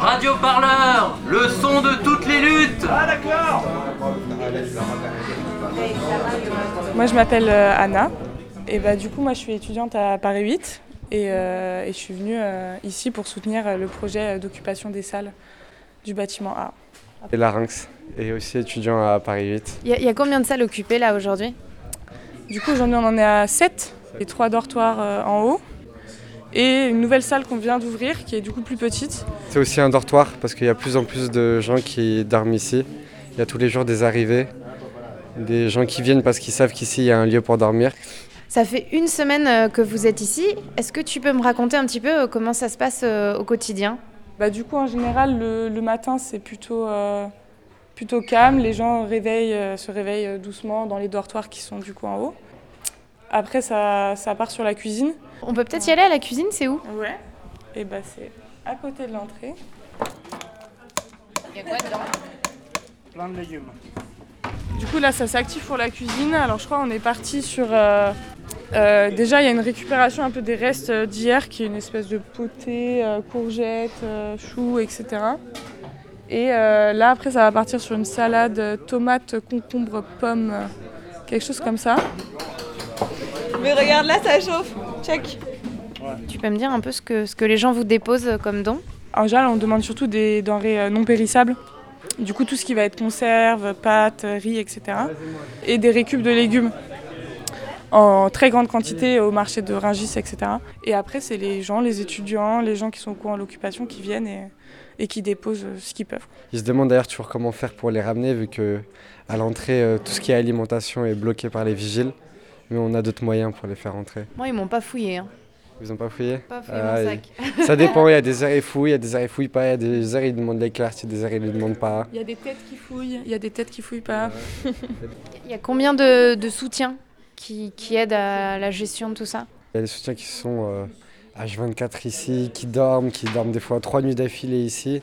Radio Parleur, le son de toutes les luttes. Ah d'accord Moi je m'appelle euh, Anna et bah du coup moi je suis étudiante à Paris 8 et, euh, et je suis venue euh, ici pour soutenir le projet d'occupation des salles du bâtiment A. Et Larynx, et aussi étudiant à Paris 8. Il y, a- il y a combien de salles occupées là aujourd'hui? Du coup aujourd'hui on en est à 7 et 3 dortoirs euh, en haut et une nouvelle salle qu'on vient d'ouvrir qui est du coup plus petite. C'est aussi un dortoir parce qu'il y a de plus en plus de gens qui dorment ici. Il y a tous les jours des arrivées, des gens qui viennent parce qu'ils savent qu'ici il y a un lieu pour dormir. Ça fait une semaine euh, que vous êtes ici. Est-ce que tu peux me raconter un petit peu euh, comment ça se passe euh, au quotidien? Bah, du coup en général le, le matin c'est plutôt, euh, plutôt calme, les gens réveillent, euh, se réveillent doucement dans les dortoirs qui sont du coup en haut. Après ça, ça part sur la cuisine. On peut peut-être y aller à la cuisine, c'est où? Ouais. Et bah c'est à côté de l'entrée. Il y a quoi dedans? Plein de légumes. Du coup là ça s'active pour la cuisine. Alors je crois on est parti sur... euh, euh, déjà il y a une récupération un peu des restes d'hier qui est une espèce de potée, euh, courgettes, euh, choux, etc. Et euh, là après ça va partir sur une salade tomate, concombre, pomme, quelque chose comme ça. Mais regarde là, ça chauffe. Check. Tu peux me dire un peu ce que, ce que les gens vous déposent comme don En général on demande surtout des denrées euh, non périssables. Du coup tout ce qui va être conserve, pâtes, riz, etc. Et des récup de légumes en très grande quantité au marché de Ringis, etc. Et après, c'est les gens, les étudiants, les gens qui sont au courant de l'occupation qui viennent et, et qui déposent euh, ce qu'ils peuvent. Ils se demandent d'ailleurs toujours comment faire pour les ramener vu que à l'entrée euh, tout ce qui est alimentation est bloqué par les vigiles. Mais on a d'autres moyens pour les faire entrer. Moi, ils m'ont pas fouillé. Hein. Ils ont pas fouillé? Pas fouillé Ah, mon et- sac. Ça dépend, il y a des heures ils fouillent, il y a des heures ils fouillent pas, il y a des heures ils demandent les cartes, il y a des heures ils ne demandent pas. Il y a des têtes qui fouillent, il y a des têtes qui fouillent pas. Il y a combien de, de soutiens qui, qui aident à la gestion de tout ça? Il y a des soutiens qui sont euh, H24 ici, qui dorment, qui dorment des fois trois nuits d'affilée ici.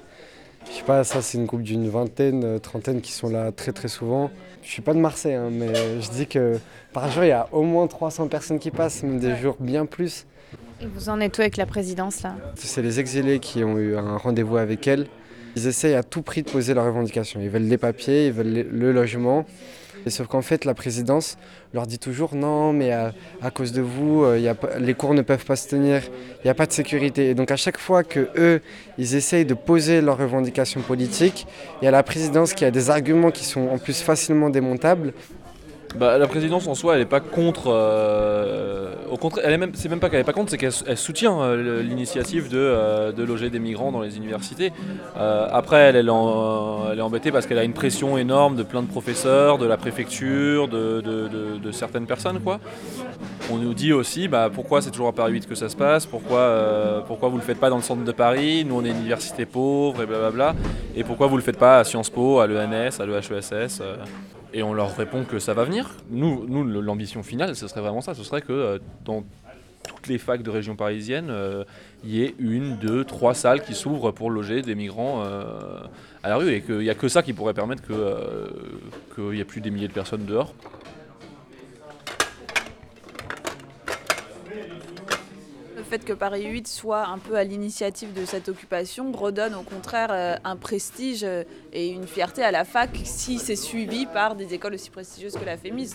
Je sais pas, ça c'est une groupe d'une vingtaine, euh, trentaine qui sont là très très souvent. Je suis pas de Marseille, hein, mais je dis que par jour il y a au moins 300 personnes qui passent, même des jours bien plus. Et vous en êtes où avec la présidence là? C'est les exilés qui ont eu un rendez-vous avec elle. Ils essayent à tout prix de poser leurs revendications. Ils veulent les papiers, ils veulent le logement. Sauf qu'en fait, la présidence leur dit toujours non, mais à, cause de vous, euh, les cours ne peuvent pas se tenir, il n'y a pas de sécurité. Et donc à chaque fois que eux, ils essayent de poser leurs revendications politiques, il y a la présidence qui a des arguments qui sont en plus facilement démontables. Bah, la présidence en soi, elle n'est pas contre. euh, au contraire, elle est même, c'est même pas qu'elle n'est pas contre, c'est qu'elle elle soutient euh, l'initiative de, euh, loger des migrants dans les universités. Après, elle, est embêtée parce qu'elle a une pression énorme de plein de professeurs, de la préfecture, de, certaines personnes, quoi. On nous dit aussi, bah, pourquoi c'est toujours à Paris 8 que ça se passe, pourquoi, pourquoi vous le faites pas dans le centre de Paris, nous on est université pauvre et blablabla, et pourquoi vous le faites pas à Sciences Po, à l'ENS, à l'EHESS. Euh, et on leur répond que ça va venir. Nous, nous l'ambition finale, ce serait vraiment ça. Ce serait que euh, dans toutes les facs de région parisienne, euh, il y ait une, deux, trois salles qui s'ouvrent pour loger des migrants euh, à la rue. Et qu'il n'y a que ça qui pourrait permettre euh, qu'il n'y ait plus des milliers de personnes dehors. Le fait que Paris 8 soit un peu à l'initiative de cette occupation redonne au contraire euh, un prestige euh, et une fierté à la fac si c'est suivi par des écoles aussi prestigieuses que la FEMIS.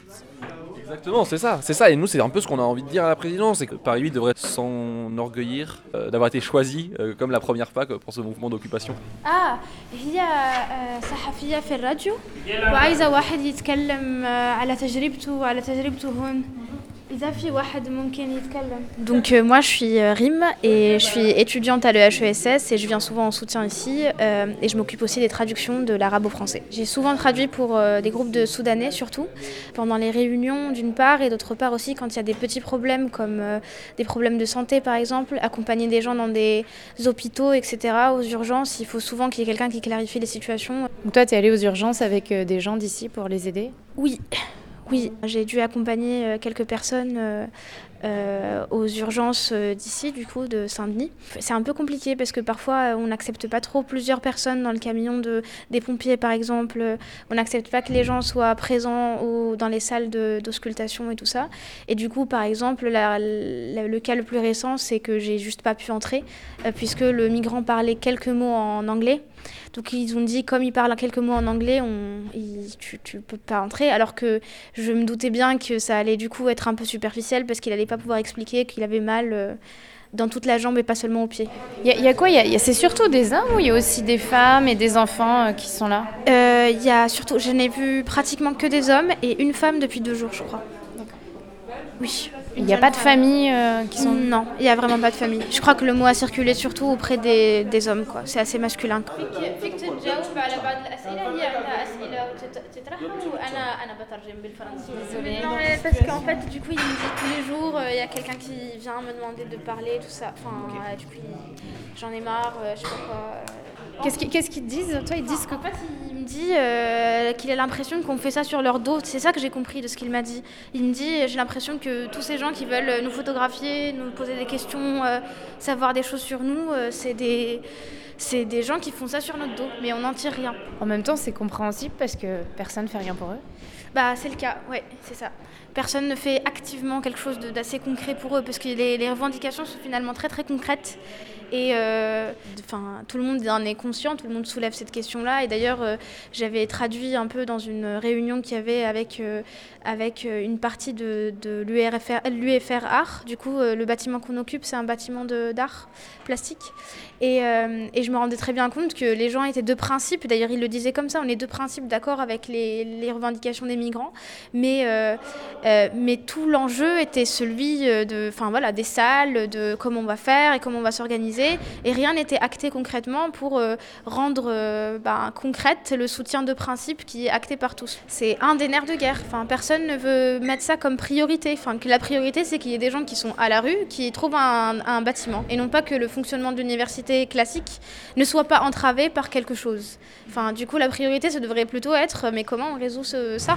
Exactement, c'est ça, c'est ça. Et nous, c'est un peu ce qu'on a envie de dire à la présidence, c'est que Paris 8 devrait s'enorgueillir euh, d'avoir été choisi euh, comme la première fac pour ce mouvement d'occupation. اه هي آه، صحفية في الراديو وعايزة واحد يتكلم آه، على تجربته وعلى تجربته هون donc euh, moi je suis euh, Rim et je suis étudiante à l'EHESS et je viens souvent en soutien ici euh, et je m'occupe aussi des traductions de l'arabe au français. J'ai souvent traduit pour euh, des groupes de Soudanais surtout, pendant les réunions d'une part et d'autre part aussi quand il y a des petits problèmes comme des problèmes de santé par exemple, accompagner des gens dans des hôpitaux etc. aux urgences, il faut souvent qu'il y ait quelqu'un qui clarifie les situations. Donc toi tu es allée aux urgences avec des gens d'ici pour les aider? Oui oui, j'ai dû accompagner euh, quelques personnes euh, euh, aux urgences euh, d'ici, du coup, de Saint-Denis. C'est un peu compliqué parce que parfois on n'accepte pas trop plusieurs personnes dans le camion de, des pompiers, par exemple. On n'accepte pas que les gens soient présents au, dans les salles d'auscultation et tout ça. Et du coup, par exemple, le cas le plus récent, c'est que j'ai juste pas pu entrer euh, puisque le migrant parlait quelques mots en anglais. Donc ils ont dit, comme il parle quelques mots en anglais, tu, tu peux pas entrer. Alors que je me doutais bien que ça allait du coup être un peu superficiel parce qu'il allait pas pouvoir expliquer qu'il avait mal euh, dans toute la jambe et pas seulement au pied. Il y, y, a quoi? C'est surtout des hommes ou il y a aussi des femmes et des enfants euh, qui sont là? Euh, Il y a surtout, je n'ai vu pratiquement que des hommes et une femme depuis deux jours, je crois. Oui. Il n'y a pas de famille euh, qui sont... Non, il n'y a vraiment pas de famille. Je crois que le mot a circulé surtout auprès des, des hommes, quoi. C'est assez masculin. Parce qu'en fait, du coup, il me dit tous les jours, il y a quelqu'un qui vient me demander de parler, tout ça. Enfin, du coup, j'en ai marre, je sais pas quoi. Qu'est-ce qu'ils qu qu disent? Toi, ils disent que... En fait, il me dit euh, qu'il a l'impression qu'on fait ça sur leur dos. C'est ça que j'ai compris de ce qu'il m'a dit. Il me dit, j'ai l'impression que tous ces gens qui veulent nous photographier, nous poser des questions, euh, savoir des choses sur nous, euh, c'est des... C'est des gens qui font ça sur notre dos, mais on n'en tire rien. En même temps, c'est compréhensible parce que personne ne fait rien pour eux. Bah, c'est le cas, ouais, c'est ça. Personne ne fait activement quelque chose d'assez concret pour eux, parce que les, revendications sont finalement très très concrètes. Et euh, tout le monde en est conscient, tout le monde soulève cette question-là. Et d'ailleurs, euh, j'avais traduit un peu dans une réunion qu'il y avait avec, euh, avec une partie de, de l'UFR Art. Du coup, le bâtiment qu'on occupe, c'est un bâtiment d'art plastique. Et, et, je me rendais très bien compte que les gens étaient de principe, d'ailleurs ils le disaient comme ça, on est de principe d'accord avec les, les, revendications des migrants, mais, euh, euh, mais tout l'enjeu était celui de, enfin voilà, des salles, de comment on va faire et comment on va s'organiser, et rien n'était acté concrètement pour euh, rendre euh, ben, concrète le soutien de principe qui est acté par tous. C'est un des nerfs de guerre, enfin, personne ne veut mettre ça comme priorité, enfin, la priorité c'est qu'il y ait des gens qui sont à la rue, qui trouvent un, bâtiment, et non pas que le fonctionnement de l'université classique ne soit pas entravé par quelque chose. Enfin, du coup, la priorité, ça devrait plutôt être, mais comment on résout ça?